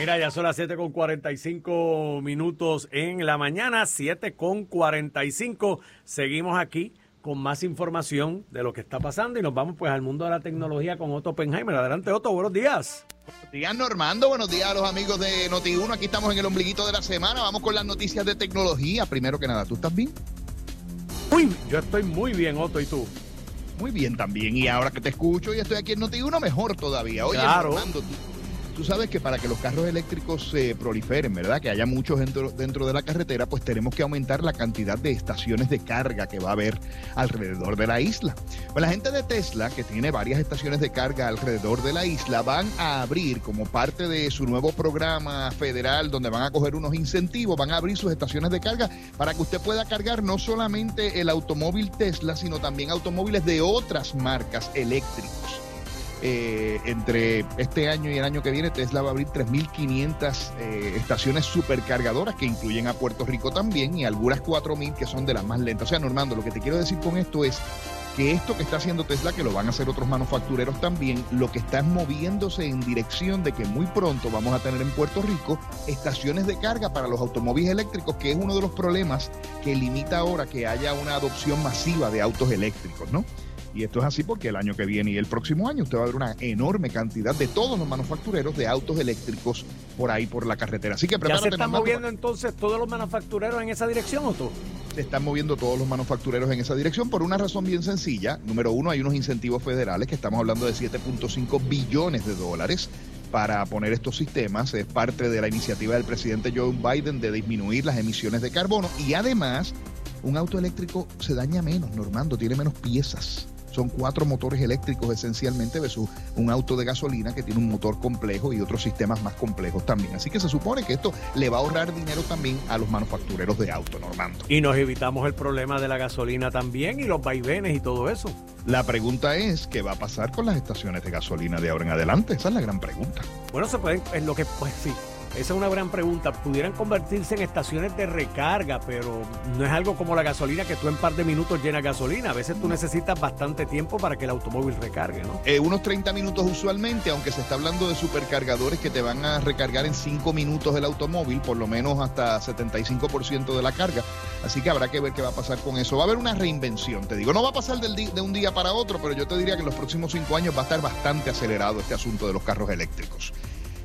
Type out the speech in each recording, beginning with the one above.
Mira, ya son las 7 con 45 minutos en la mañana, 7 con 45. Seguimos aquí con más información de lo que está pasando y nos vamos pues al mundo de la tecnología con Otto Oppenheimer. Adelante Otto, buenos días. Buenos días Normando, buenos días a los amigos de Noti1. Aquí estamos en el ombliguito de la semana. Vamos con las noticias de tecnología. Primero que nada, ¿tú estás bien? Uy, yo estoy muy bien Otto, ¿y tú? Muy bien también. Y ahora que te escucho y estoy aquí en Noti1, mejor todavía. Oye, Claro. Normando, tú, tú sabes que para que los carros eléctricos se proliferen, ¿verdad? Que haya muchos dentro, dentro de la carretera, pues tenemos que aumentar la cantidad de estaciones de carga que va a haber alrededor de la isla. Pues la gente de Tesla, que tiene varias estaciones de carga alrededor de la isla, van a abrir como parte de su nuevo programa federal, donde van a coger unos incentivos, van a abrir sus estaciones de carga para que usted pueda cargar no solamente el automóvil Tesla, sino también automóviles de otras marcas eléctricos. Eh, entre este año y el año que viene, Tesla va a abrir 3.500 eh, estaciones supercargadoras que incluyen a Puerto Rico también y algunas 4.000 que son de las más lentas. O sea, Normando, lo que te quiero decir con esto es que esto que está haciendo Tesla, que lo van a hacer otros manufactureros también, lo que está es moviéndose en dirección de que muy pronto vamos a tener en Puerto Rico estaciones de carga para los automóviles eléctricos, que es uno de los problemas que limita ahora que haya una adopción masiva de autos eléctricos, ¿no? Y esto es así porque el año que viene y el próximo año usted va a ver una enorme cantidad de todos los manufactureros de autos eléctricos por ahí por la carretera. Así que ¿Ya se están moviendo entonces todos los manufactureros en esa dirección, Otto? se están moviendo todos los manufactureros en esa dirección por una razón bien sencilla. Número uno, hay unos incentivos federales que estamos hablando de 7.5 billones de dólares para poner estos sistemas. Es parte de la iniciativa del presidente Joe Biden de disminuir las emisiones de carbono y además un auto eléctrico se daña menos, Normando, tiene menos piezas. Son cuatro motores eléctricos esencialmente versus un auto de gasolina que tiene un motor complejo y otros sistemas más complejos también. Así que se supone que esto le va a ahorrar dinero también a los manufactureros de auto, Normando. Y nos evitamos el problema de la gasolina también y los vaivenes y todo eso. La pregunta es, ¿qué va a pasar con las estaciones de gasolina de ahora en adelante? Esa es la gran pregunta. Bueno, se pueden, en lo que, pues sí, esa es una gran pregunta. Pudieran convertirse en estaciones de recarga, pero no es algo como la gasolina que tú en par de minutos llenas gasolina. A veces tú necesitas bastante tiempo para que el automóvil recargue, ¿no? Eh, unos 30 minutos usualmente, aunque se está hablando de supercargadores que te van a recargar en 5 minutos el automóvil, por lo menos hasta 75% de la carga. Así que habrá que ver qué va a pasar con eso. Va a haber una reinvención, te digo. No va a pasar del de un día para otro, pero yo te diría que en los próximos 5 años va a estar bastante acelerado este asunto de los carros eléctricos.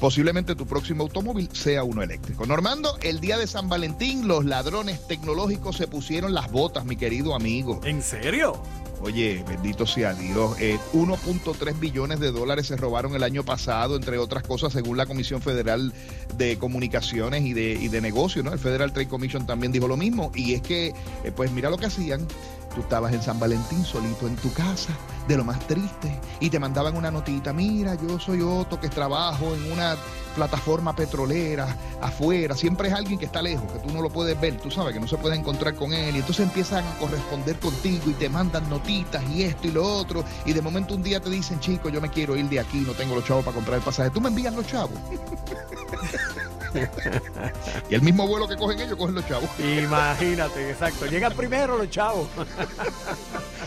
Posiblemente tu próximo automóvil sea uno eléctrico. Normando, el día de San Valentín, los ladrones tecnológicos se pusieron las botas, mi querido amigo. ¿En serio? Oye, bendito sea Dios. Eh, 1.3 billones de dólares se robaron el año pasado, entre otras cosas, según la Comisión Federal de Comunicaciones y de, y de Negocios, ¿no? El Federal Trade Commission también dijo lo mismo. Y es que, eh, pues mira lo que hacían. Tú estabas en San Valentín solito en tu casa, de lo más triste, y te mandaban una notita, mira, yo soy Otto que trabajo en una plataforma petrolera afuera, siempre es alguien que está lejos, que tú no lo puedes ver, tú sabes que no se puede encontrar con él, y entonces empiezan a corresponder contigo y te mandan notitas y esto y lo otro, y de momento un día te dicen, chico, yo me quiero ir de aquí, no tengo los chavos para comprar el pasaje, tú me envías los chavos. y el mismo vuelo que cogen ellos, cogen los chavos. Imagínate, exacto. Llegan primero los chavos.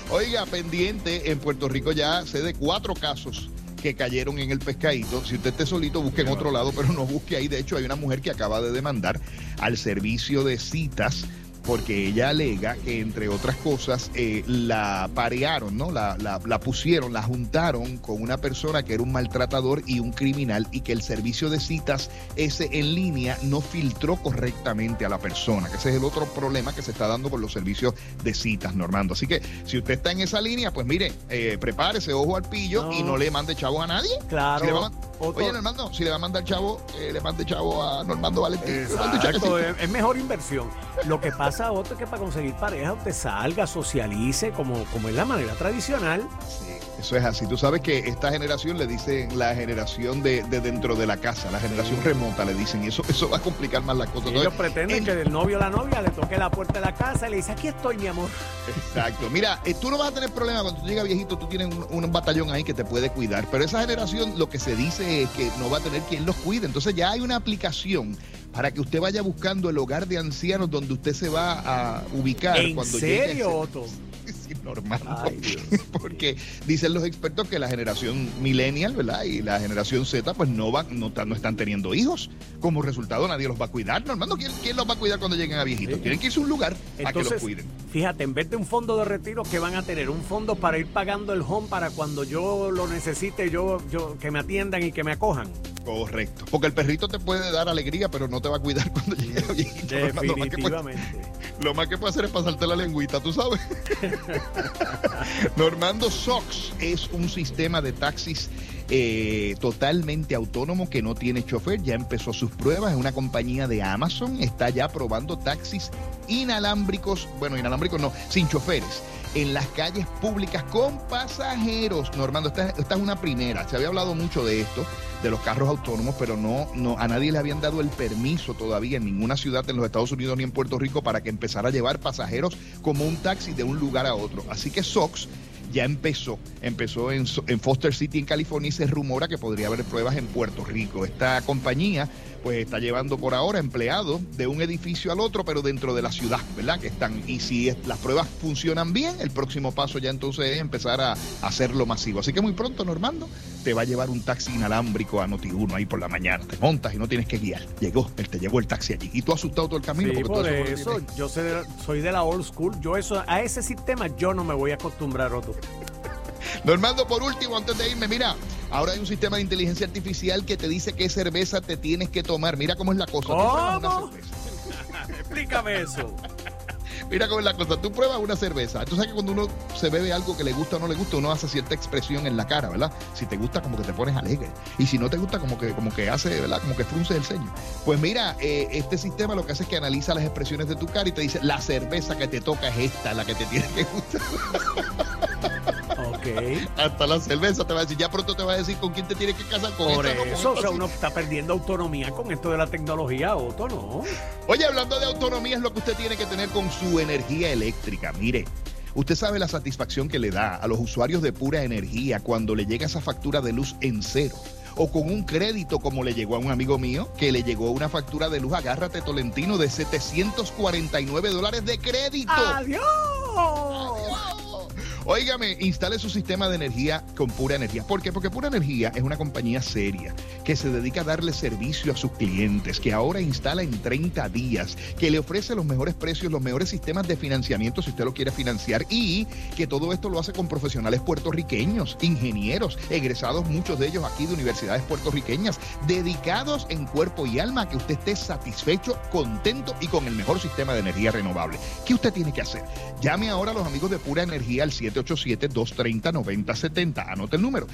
Oiga, pendiente, en Puerto Rico ya sé de cuatro casos que cayeron en el pescadito. Si usted esté solito, busque en otro lado, pero no busque ahí. De hecho, hay una mujer que acaba de demandar al servicio de citas porque ella alega que, entre otras cosas, eh, la parearon, ¿no? La, la- la pusieron, la juntaron con una persona que era un maltratador y un criminal y que el servicio de citas ese en línea no filtró correctamente a la persona, que ese es el otro problema que se está dando con los servicios de citas, Normando. Así que si usted está en esa línea, pues mire, eh, prepárese, ojo al pillo No. y no le mande chavo a nadie. Claro. Si Oye, Normando, si le va a mandar chavo, eh, le mande chavo a Normando Valentín. Exacto, es, es mejor inversión. Lo que pasa, Otto, es que para conseguir pareja usted salga, socialice, como, como es la manera tradicional. Sí, eso es así. Tú sabes que esta generación le dicen la generación de, de dentro de la casa, la generación remota, le dicen. Y eso, eso va a complicar más las cosas. Ellos pretenden en- que el novio o la novia le toque la puerta de la casa y le dice, aquí estoy, mi amor. Exacto. Mira, eh, tú no vas a tener problema cuando tú llegas viejito, tú tienes un, un batallón ahí que te puede cuidar. Pero esa generación lo que se dice es que no va a tener quien los cuide. Entonces ya hay una aplicación para que usted vaya buscando el hogar de ancianos donde usted se va a ubicar ¿En cuando llegue serio, ese- Otto? Decir Normando. Porque dicen los expertos que la generación millennial, ¿verdad? Y la generación Z, pues no, van, no, no están teniendo hijos. Como resultado, nadie los va a cuidar. Normando, ¿quién, quién los va a cuidar cuando lleguen a viejitos? Tienen que irse a un lugar a que los cuiden. Fíjate, en vez de un fondo de retiro, que van a tener? Un fondo para ir pagando el home para cuando yo lo necesite, yo, yo que me atiendan y que me acojan. Correcto. Porque el perrito te puede dar alegría, pero no te va a cuidar cuando llegue a viejito. Definitivamente. Lo más que puede hacer es pasarte la lengüita, tú sabes. Normando Sox es un sistema de taxis eh, totalmente autónomo que no tiene chofer. Ya empezó sus pruebas. Es una compañía de Amazon. Está ya probando taxis inalámbricos. Bueno, inalámbricos no, sin choferes en las calles públicas con pasajeros. Normando, esta, esta, es una primera. Se había hablado mucho de esto, de los carros autónomos, pero no, no, a nadie le habían dado el permiso todavía en ninguna ciudad en los Estados Unidos ni en Puerto Rico para que empezara a llevar pasajeros como un taxi de un lugar a otro. Así que SOX ya empezó, empezó en, en Foster City en California y se rumora que podría haber pruebas en Puerto Rico. Esta compañía pues está llevando por ahora empleados de un edificio al otro, pero dentro de la ciudad, ¿verdad? Que están, y si las pruebas funcionan bien, el próximo paso ya entonces es empezar a, hacerlo masivo. Así que muy pronto, Normando, te va a llevar un taxi inalámbrico a Noti1 ahí por la mañana. Te montas y no tienes que guiar. Llegó, él te llevó el taxi allí. Y tú asustado todo el camino. porque por eso, yo soy de la old school. Yo eso, a ese sistema yo no me voy a acostumbrar, Otto. Normando, por último, antes de irme, mira, ahora hay un sistema de inteligencia artificial que te dice qué cerveza te tienes que tomar. Mira cómo es la cosa. ¿Cómo? Explícame eso. Mira cómo es la cosa. Tú pruebas una cerveza. Tú sabes que cuando uno se bebe algo que le gusta o no le gusta, uno hace cierta expresión en la cara, ¿verdad? Si te gusta, como que te pones alegre. Y si no te gusta, como que, como que hace, ¿verdad? Como que frunce el ceño. Pues mira, eh, este sistema lo que hace es que analiza las expresiones de tu cara y te dice, la cerveza que te toca es esta, la que te tiene que gustar. Hasta la cerveza te va a decir, ya pronto te va a decir con quién te tienes que casar con Por eso, o sea, uno está perdiendo autonomía con esto de la tecnología, Otto, ¿no? Oye, hablando de autonomía, es lo que usted tiene que tener con su energía eléctrica. Mire. Usted sabe la satisfacción que le da a los usuarios de pura energía cuando le llega esa factura de luz en cero o con un crédito como le llegó a un amigo mío que le llegó una factura de luz, agárrate Tolentino, de 749 dólares de crédito. ¡Adiós! Óigame, instale su sistema de energía con Pura Energía. ¿Por qué? Porque Pura Energía es una compañía seria que se dedica a darle servicio a sus clientes, que ahora instala en 30 días, que le ofrece los mejores precios, los mejores sistemas de financiamiento si usted lo quiere financiar y que todo esto lo hace con profesionales puertorriqueños, ingenieros, egresados muchos de ellos aquí de universidades puertorriqueñas, dedicados en cuerpo y alma a que usted esté satisfecho, contento y con el mejor sistema de energía renovable. ¿Qué usted tiene que hacer? Llame ahora a los amigos de Pura Energía al 7 787-230-9070. Anote el número,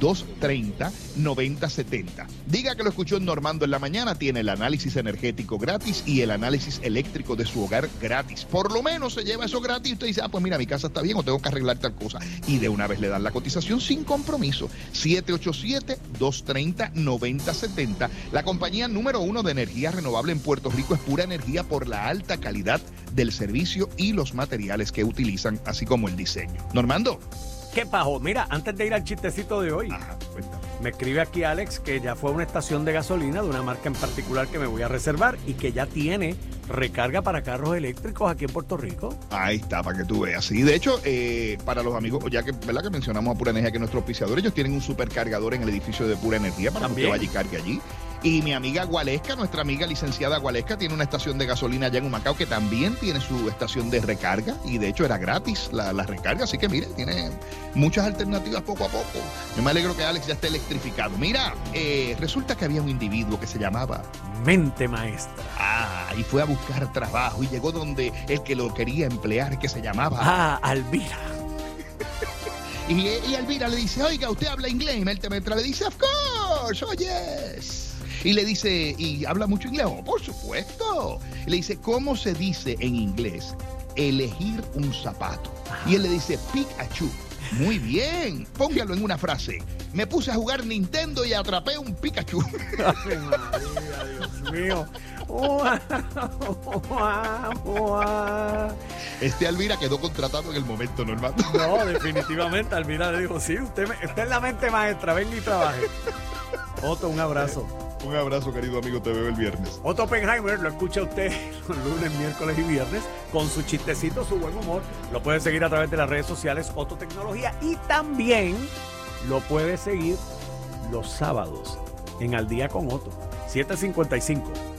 787-230-9070. Diga que lo escuchó en Normando en la mañana, tiene el análisis energético gratis y el análisis eléctrico de su hogar gratis. Por lo menos se lleva eso gratis y usted dice, ah, pues mira, mi casa está bien o tengo que arreglar tal cosa. Y de una vez le dan la cotización sin compromiso. 787-230-9070. La compañía número uno de energía renovable en Puerto Rico es pura energía por la alta calidad del servicio y los materiales que utilizan, así como el diseño. Normando. ¿Qué pajo? Mira, antes de ir al chistecito de hoy, me escribe aquí Alex que ya fue a una estación de gasolina de una marca en particular que me voy a reservar y que ya tiene recarga para carros eléctricos aquí en Puerto Rico. Ahí está, para que tú veas. Y de hecho, eh, para los amigos, ya que, ¿verdad? que mencionamos a Pura Energía, que nuestros auspiciador, ellos tienen un supercargador en el edificio de Pura Energía para que vaya y cargue allí. Y mi amiga Gualesca, nuestra amiga licenciada Gualesca, tiene una estación de gasolina allá en Humacao que también tiene su estación de recarga y de hecho era gratis la, recarga. Así que mire, tiene muchas alternativas poco a poco. Yo me alegro que Alex ya esté electrificado. Mira, eh, resulta que había un individuo que se llamaba Mente Maestra. Ah, y fue a buscar trabajo y llegó donde el que lo quería emplear, que se llamaba. Ah, Alvira. y, y Alvira le dice, oiga, ¿usted habla inglés? Y Mente Maestra le dice, of course, oh yes. Y le dice, ¿y habla mucho inglés? Oh, por supuesto. le dice, ¿cómo se dice en inglés elegir un zapato? Y él le dice, Pikachu. Muy bien, póngalo en una frase. Me puse a jugar Nintendo y atrapé un Pikachu. Ay, María, Dios mío. Este Alvira quedó contratado en el momento normal. No, definitivamente Alvira le dijo, sí, usted, usted es la mente maestra, venga y trabaje. Otro, un abrazo. Un abrazo, querido amigo. Te veo el viernes. Otto Oppenheimer lo escucha usted los lunes, miércoles y viernes con su chistecito, su buen humor. Lo puede seguir a través de las redes sociales Otto Tecnología y también lo puede seguir los sábados en Al Día con Otto. 755.